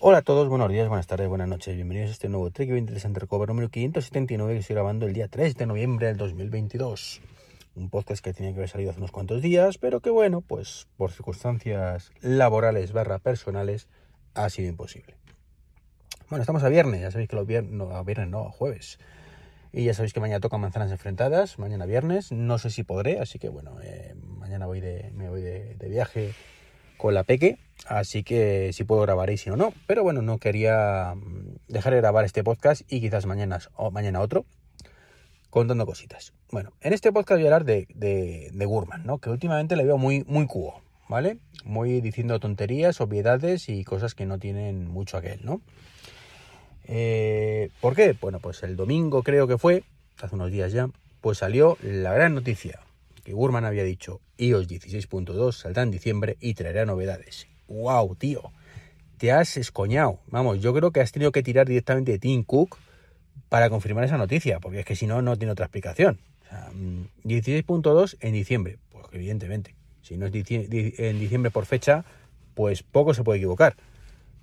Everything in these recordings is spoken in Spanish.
Hola a todos, buenos días, buenas tardes, buenas noches, bienvenidos a este nuevo Trek 20 Interesante Recover número 579 que estoy grabando el día 3 de noviembre del 2022. Un podcast que tenía que haber salido hace unos cuantos días, pero que bueno, pues por circunstancias laborales barra personales ha sido imposible. Bueno, estamos a viernes, ya sabéis que los viernes, no, a viernes no, a jueves. Y ya sabéis que mañana toca manzanas enfrentadas, mañana viernes, no sé si podré, así que bueno, eh, mañana voy de, me voy de viaje con la Peque, así que si puedo grabar y si no, no. Pero bueno, no quería mm, dejar de grabar este podcast y quizás mañana, o mañana otro, contando cositas. Bueno, en este podcast voy a hablar de, de, Gurman, ¿no? Que últimamente le veo muy, muy cubo, ¿vale? Muy diciendo tonterías, obviedades y cosas que no tienen mucho aquel, ¿no? Eh, ¿Por qué? Bueno, pues el domingo creo que fue, hace unos días ya, pues salió la gran noticia que Gurman había dicho iOS 16.2 saldrá en diciembre y traerá novedades. ¡Wow, tío! Te has escoñado. Vamos, yo creo que has tenido que tirar directamente de Tim Cook para confirmar esa noticia, porque es que si no, no tiene otra explicación. O sea, 16.2 en diciembre. Pues evidentemente. Si no es en diciembre por fecha, pues poco se puede equivocar.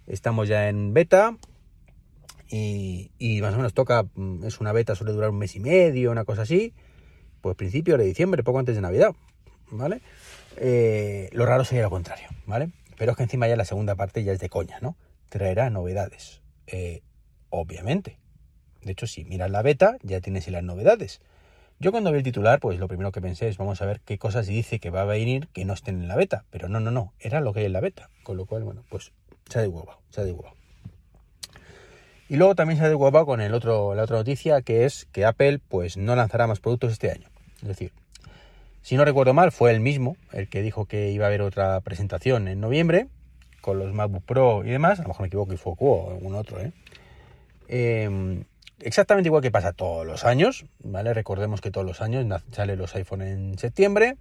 Estamos ya en beta, y, y, más o menos toca, es una beta, suele durar un mes y medio, una cosa así, pues principio de diciembre, poco antes de Navidad, ¿vale? Eh, lo raro sería lo contrario, ¿vale? Pero es que encima ya la segunda parte ya es de coña, ¿no? Traerá novedades, eh, obviamente. De hecho, si miras la beta, ya tienes las novedades. Yo cuando vi el titular, pues lo primero que pensé es, vamos a ver qué cosas dice que va a venir que no estén en la beta. Pero no, no, no, era lo que hay en la beta. Con lo cual, bueno, pues se ha deshuevado, se ha deshuevado. Y luego también se ha deshuevado con el otro, la otra noticia, que es que Apple pues no lanzará más productos este año. Es decir, si no recuerdo mal, fue el mismo el que dijo que iba a haber otra presentación en noviembre con los MacBook Pro y demás. A lo mejor me equivoco y fue o algún otro, ¿eh? Eh, exactamente igual que pasa todos los años, ¿vale? Recordemos que todos los años salen los iPhone en septiembre,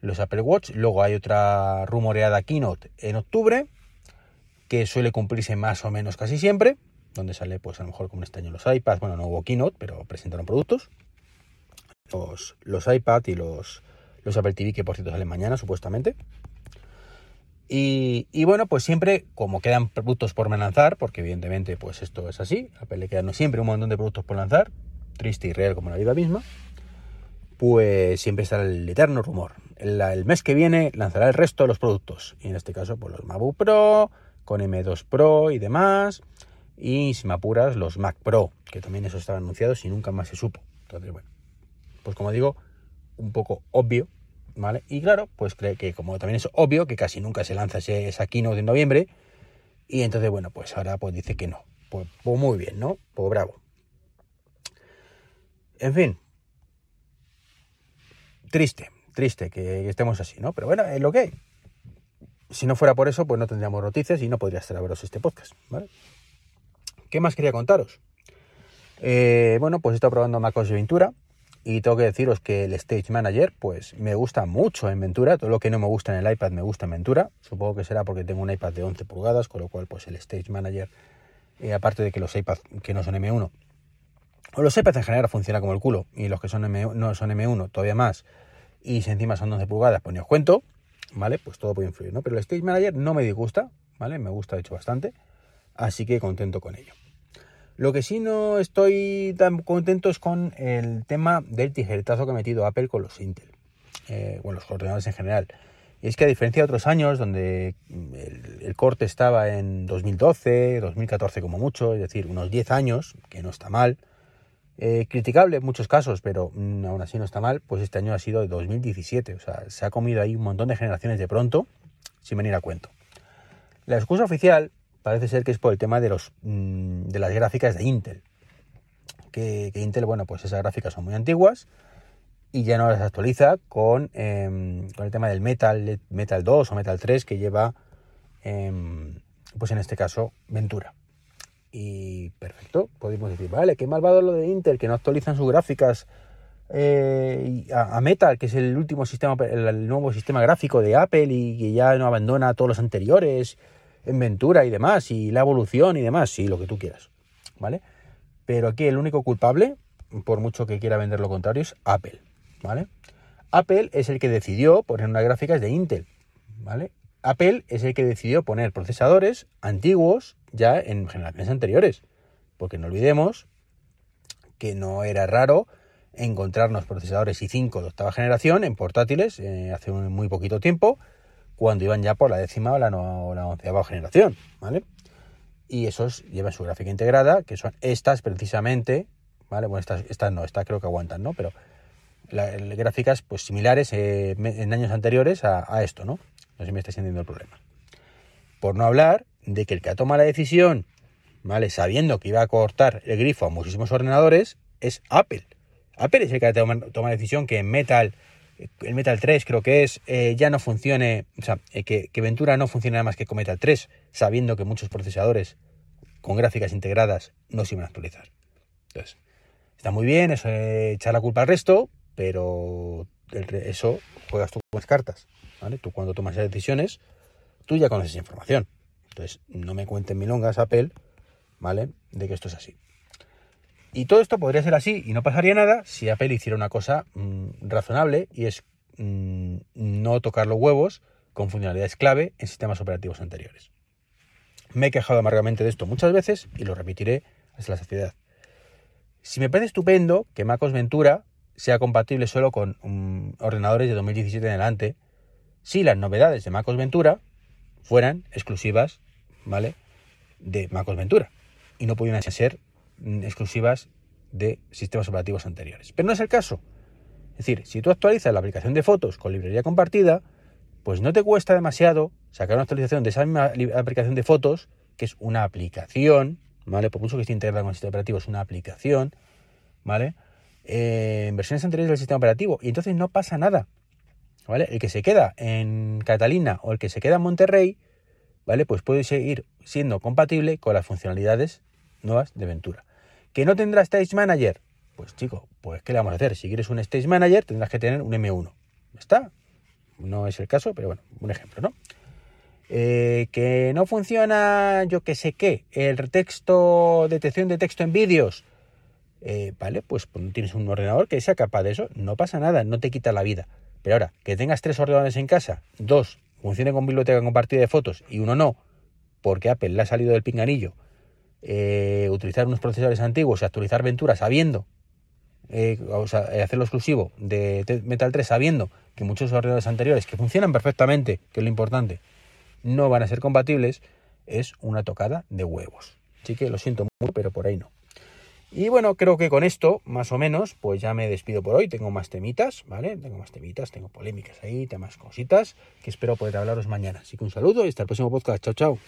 los Apple Watch, luego hay otra rumoreada keynote en octubre, que suele cumplirse más o menos casi siempre, donde sale pues a lo mejor como este año los iPads, bueno, no hubo keynote, pero presentaron productos los, los iPad y los, los Apple TV, que por cierto salen mañana, supuestamente. Y, y, bueno, pues siempre, como quedan productos por lanzar, porque evidentemente pues esto es así, a Apple le quedan siempre un montón de productos por lanzar, triste y real como la vida misma, pues siempre está el eterno rumor. El, el, mes que viene lanzará el resto de los productos, y en este caso pues los MacBook Pro, con M2 Pro y demás, y si me apuras los Mac Pro, que también eso estaba anunciado y nunca más se supo. Entonces, bueno, pues como digo, un poco obvio, ¿vale? Y claro, pues cree que como también es obvio que casi nunca se lanza ese, esa keynote de noviembre, y entonces, bueno, pues ahora pues dice que no. Pues, pues muy bien, ¿no? Pues bravo. En fin. Triste, triste que estemos así, ¿no? Pero bueno, es lo que hay. Si no fuera por eso, pues no tendríamos noticias y no podría estar a este podcast, ¿vale? ¿Qué más quería contaros? Eh, bueno, pues he estado probando MacOS Ventura, y tengo que deciros que el Stage Manager, pues me gusta mucho en Ventura. Todo lo que no me gusta en el iPad me gusta en Ventura. Supongo que será porque tengo un iPad de 11 pulgadas, con lo cual, pues el Stage Manager, eh, aparte de que los iPads que no son M1, o los iPads en general funcionan como el culo, y los que son M1, no son M1 todavía más, y si encima son 11 pulgadas, pues ni os cuento, ¿vale? Pues todo puede influir, ¿no? Pero el Stage Manager no me disgusta, ¿vale? Me gusta, de hecho, bastante. Así que contento con ello. Lo que sí no estoy tan contento es con el tema del tijeretazo que ha metido Apple con los Intel, eh, bueno, los ordenadores en general. Y es que a diferencia de otros años donde el, el, corte estaba en 2012, 2014 como mucho, es decir, unos 10 años, que no está mal, eh, criticable en muchos casos, pero mmm, aún así no está mal, pues este año ha sido de 2017, o sea, se ha comido ahí un montón de generaciones de pronto, sin venir a cuento. La excusa oficial parece ser que es por el tema de, los, mm, de las gráficas de Intel. Que, Intel, bueno, pues esas gráficas son muy antiguas y ya no las actualiza con, eh, con el tema del Metal, Metal 2 o Metal 3 que lleva, eh, pues en este caso, Ventura. Y perfecto, podemos decir, vale, qué malvado lo de Intel, que no actualizan sus gráficas eh, a, Metal, que es el último sistema, el, nuevo sistema gráfico de Apple y que ya no abandona todos los anteriores en Ventura y demás, y la evolución y demás, sí, lo que tú quieras, ¿vale? Pero aquí el único culpable, por mucho que quiera vender lo contrario, es Apple, ¿vale? Apple es el que decidió poner unas gráficas de Intel, ¿vale? Apple es el que decidió poner procesadores antiguos ya en generaciones anteriores. Porque no olvidemos que no era raro encontrarnos procesadores i5 de octava generación en portátiles eh, hace muy poquito tiempo, cuando iban ya por la décima o la, no, la onceava generación, ¿vale? Y esos llevan su gráfica integrada, que son estas precisamente, ¿vale? Bueno, estas, estas no, estas creo que aguantan, ¿no? Pero gráficas pues similares eh, en años anteriores a, esto, ¿no? No sé si me está entendiendo el problema. Por no hablar de que el que toma la decisión, ¿vale? Sabiendo que iba a cortar el grifo a muchísimos ordenadores, es Apple. Apple es el que toma, la decisión que en Metal, el Metal 3 creo que es, eh, ya no funcione, o sea, eh, que, Ventura no funcione nada más que con Metal 3, sabiendo que muchos procesadores con gráficas integradas no se iban a actualizar. Entonces, está muy bien eso echar la culpa al resto, pero eso juegas tú con las cartas, ¿vale? Tú cuando tomas esas decisiones, tú ya conoces información. Entonces, no me cuenten milongas Apple, ¿vale? De que esto es así. Y todo esto podría ser así y no pasaría nada si Apple hiciera una cosa mm, razonable y es mm, no tocar los huevos con funcionalidades clave en sistemas operativos anteriores. Me he quejado amargamente de esto muchas veces y lo repetiré hasta la saciedad. Si me parece estupendo que MacOS Ventura sea compatible solo con mm, ordenadores de 2017 en adelante, si las novedades de MacOS Ventura fueran exclusivas, ¿vale? De MacOS Ventura y no pudieran ser exclusivas de sistemas operativos anteriores. Pero no es el caso. Es decir, si tú actualizas la aplicación de fotos con librería compartida, pues no te cuesta demasiado sacar una actualización de esa misma aplicación de fotos, que es una aplicación, ¿vale? Por mucho que esté integrada con el sistema operativo, es una aplicación, ¿vale? Eh, en versiones anteriores del sistema operativo. Y entonces no pasa nada, ¿vale? El que se queda en Catalina o el que se queda en Monterrey, ¿vale? Pues puede seguir siendo compatible con las funcionalidades nuevas de Ventura. ¿Que no tendrá Stage Manager? Pues chico, pues ¿qué le vamos a hacer? Si quieres un Stage Manager tendrás que tener un M1. ¿Está? No es el caso, pero bueno, un ejemplo, ¿no? Eh, que no funciona, yo que sé qué, el texto, detección de texto en vídeos. Eh, vale, pues, pues tienes un ordenador que sea capaz de eso, no pasa nada, no te quita la vida. Pero ahora, que tengas tres ordenadores en casa, dos funcione con biblioteca compartida de fotos y uno no, porque Apple le ha salido del pinganillo eh, utilizar unos procesadores antiguos y actualizar Ventura sabiendo, eh, o sea, eh, hacerlo exclusivo de Metal 3 sabiendo que muchos ordenadores anteriores que funcionan perfectamente, que es lo importante, no van a ser compatibles, es una tocada de huevos. Así que lo siento mucho, pero por ahí no. Y bueno, creo que con esto, más o menos, pues ya me despido por hoy. Tengo más temitas, ¿vale? Tengo más temitas, tengo polémicas ahí, temas cositas, que espero poder hablaros mañana. Así que un saludo y hasta el próximo podcast. Chao, chao.